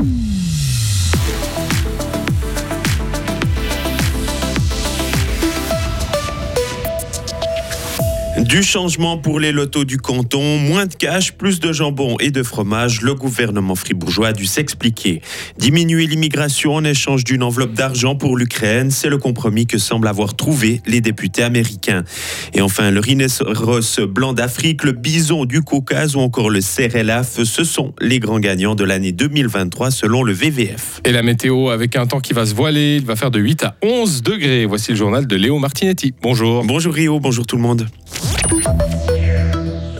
Bye. Du changement pour les lotos du canton, moins de cash, plus de jambon et de fromage, le gouvernement fribourgeois a dû s'expliquer. Diminuer l'immigration en échange d'une enveloppe d'argent pour l'Ukraine, c'est le compromis que semblent avoir trouvé les députés américains. Et enfin, le rhinocéros blanc d'Afrique, le bison du Caucase ou encore le CRLAF, ce sont les grands gagnants de l'année 2023 selon le VVF. Et la météo avec un temps qui va se voiler, il va faire de 8 à 11 degrés. Voici le journal de Léo Martinetti. Bonjour. Bonjour Rio, bonjour tout le monde.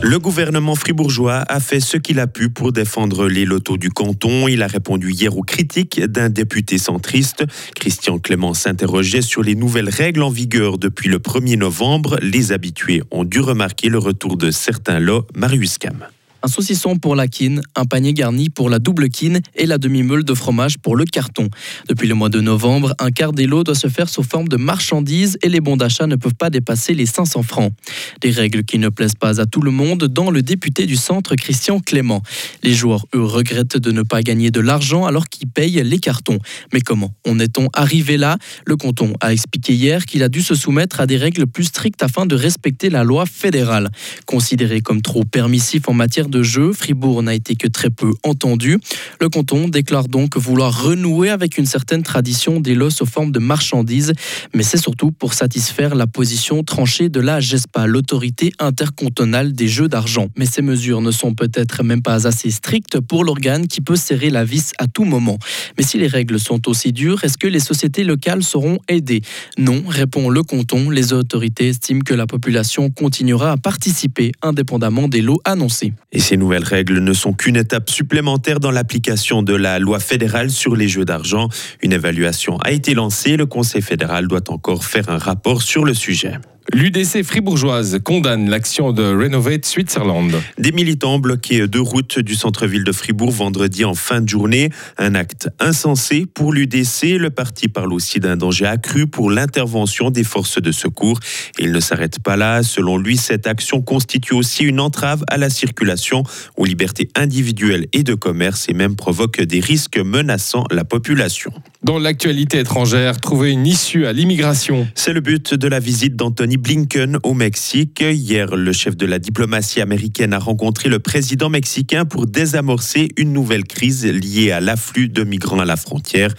Le gouvernement fribourgeois a fait ce qu'il a pu pour défendre les lotos du canton. Il a répondu hier aux critiques d'un député centriste. Christian Clément s'interrogeait sur les nouvelles règles en vigueur depuis le 1er novembre. Les habitués ont dû remarquer le retour de certains lots. Marius Cam un saucisson pour la quine, un panier garni pour la double quine et la demi-meule de fromage pour le carton. Depuis le mois de novembre, un quart des lots doit se faire sous forme de marchandises et les bons d'achat ne peuvent pas dépasser les 500 francs. Des règles qui ne plaisent pas à tout le monde, dans le député du centre Christian Clément. Les joueurs, eux, regrettent de ne pas gagner de l'argent alors qu'ils payent les cartons. Mais comment en est-on arrivé là? Le canton a expliqué hier qu'il a dû se soumettre à des règles plus strictes afin de respecter la loi fédérale. Considéré comme trop permissif en matière de jeu, Fribourg n'a été que très peu entendu. Le canton déclare donc vouloir renouer avec une certaine tradition des lots sous forme de marchandises, mais c'est surtout pour satisfaire la position tranchée de la GESPA, l'autorité intercantonale des jeux d'argent. Mais ces mesures ne sont peut-être même pas assez strictes pour l'organe qui peut serrer la vis à tout moment. Mais si les règles sont aussi dures, est-ce que les sociétés locales seront aidées? Non, répond le canton. Les autorités estiment que la population continuera à participer indépendamment des lots annoncés. Ces nouvelles règles ne sont qu'une étape supplémentaire dans l'application de la loi fédérale sur les jeux d'argent. Une évaluation a été lancée. Le Conseil fédéral doit encore faire un rapport sur le sujet. L'UDC fribourgeoise condamne l'action de Renovate Switzerland. Des militants bloqués deux routes du centre-ville de Fribourg vendredi en fin de journée. Un acte insensé pour l'UDC. Le parti parle aussi d'un danger accru pour l'intervention des forces de secours. Il ne s'arrête pas là. Selon lui, cette action constitue aussi une entrave à la circulation, aux libertés individuelles et de commerce et même provoque des risques menaçant la population. Dans l'actualité étrangère, trouver une issue à l'immigration. C'est le but de la visite d'Anthony Blinken au Mexique. Hier, le chef de la diplomatie américaine a rencontré le président mexicain pour désamorcer une nouvelle crise liée à l'afflux de migrants à la frontière.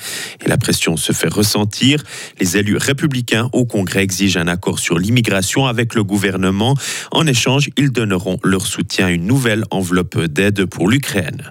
Et la pression se fait ressentir. Les élus républicains au Congrès exigent un accord sur l'immigration avec le gouvernement. En échange, ils donneront leur soutien à une nouvelle enveloppe d'aide pour l'Ukraine.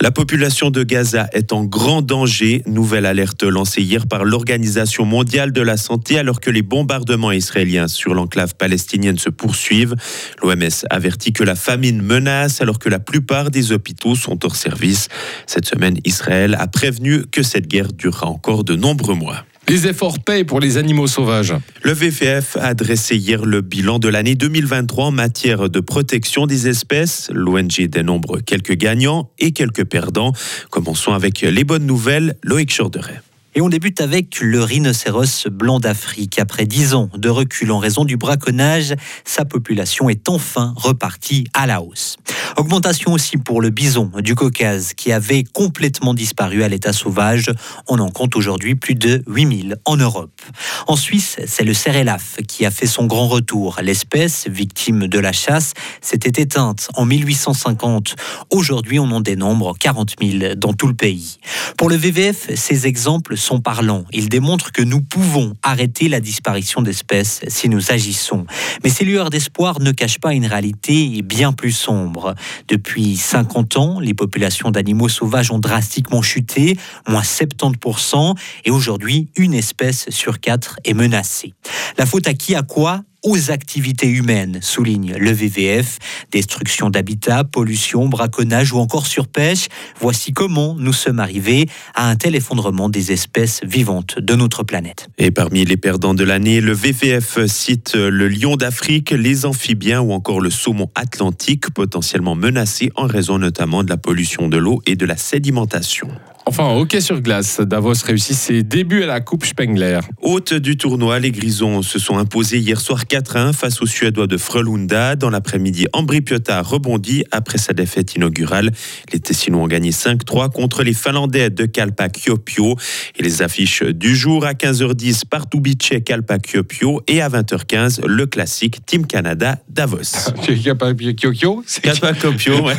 La population de Gaza est en grand danger. Nouvelle alerte lancée hier par l'Organisation mondiale de la santé alors que les bombardements israéliens sur l'enclave palestinienne se poursuivent. L'OMS avertit que la famine menace alors que la plupart des hôpitaux sont hors service. Cette semaine, Israël a prévenu que cette guerre durera encore de nombreux mois. Les efforts payent pour les animaux sauvages. Le VFF a dressé hier le bilan de l'année 2023 en matière de protection des espèces. L'ONG dénombre quelques gagnants et quelques perdants. Commençons avec les bonnes nouvelles. Loïc Chorderet. Et on débute avec le rhinocéros blanc d'Afrique. Après dix ans de recul en raison du braconnage, sa population est enfin repartie à la hausse. Augmentation aussi pour le bison du Caucase qui avait complètement disparu à l'état sauvage. On en compte aujourd'hui plus de 8000 en Europe. En Suisse, c'est le cerelaf qui a fait son grand retour. L'espèce, victime de la chasse, s'était éteinte en 1850. Aujourd'hui, on en dénombre 40 000 dans tout le pays. Pour le VVF, ces exemples sont parlants. Ils démontrent que nous pouvons arrêter la disparition d'espèces si nous agissons. Mais ces lueurs d'espoir ne cachent pas une réalité bien plus sombre. Depuis 50 ans, les populations d'animaux sauvages ont drastiquement chuté, moins 70%, et aujourd'hui, une espèce sur quatre est menacée. La faute à qui, à quoi aux activités humaines, souligne le VVF. Destruction d'habitats, pollution, braconnage ou encore surpêche. Voici comment nous sommes arrivés à un tel effondrement des espèces vivantes de notre planète. Et parmi les perdants de l'année, le VVF cite le lion d'Afrique, les amphibiens ou encore le saumon atlantique, potentiellement menacés en raison notamment de la pollution de l'eau et de la sédimentation. Enfin, hockey sur glace, Davos réussit ses débuts à la Coupe Spengler. Hôte du tournoi, les Grisons se sont imposés hier soir 4-1 face aux Suédois de Frölunda. Dans l'après-midi, Ambri Piotta rebondit après sa défaite inaugurale. Les Tessinois ont gagné 5-3 contre les Finlandais de Kalpa Kyopio. Et les affiches du jour à 15h10, Pardubice Kalpa Kyopio et à 20h15, le classique Team Canada Davos. Kalpa Kyopio Kalpa Kyopio, ouais.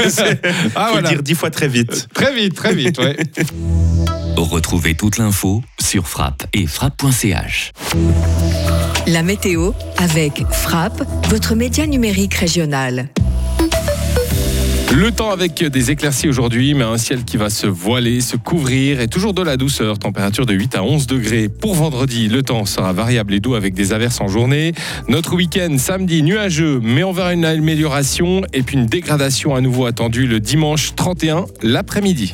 Ah, Faut voilà. dire dix fois très vite. Très vite, très vite, ouais. Retrouvez toute l'info sur frappe et frappe.ch. La météo avec Frappe, votre média numérique régional. Le temps avec des éclaircies aujourd'hui, mais un ciel qui va se voiler, se couvrir et toujours de la douceur. Température de 8 à 11 degrés. Pour vendredi, le temps sera variable et doux avec des averses en journée. Notre week-end, samedi, nuageux, mais on verra une amélioration et puis une dégradation à nouveau attendue le dimanche 31, l'après-midi.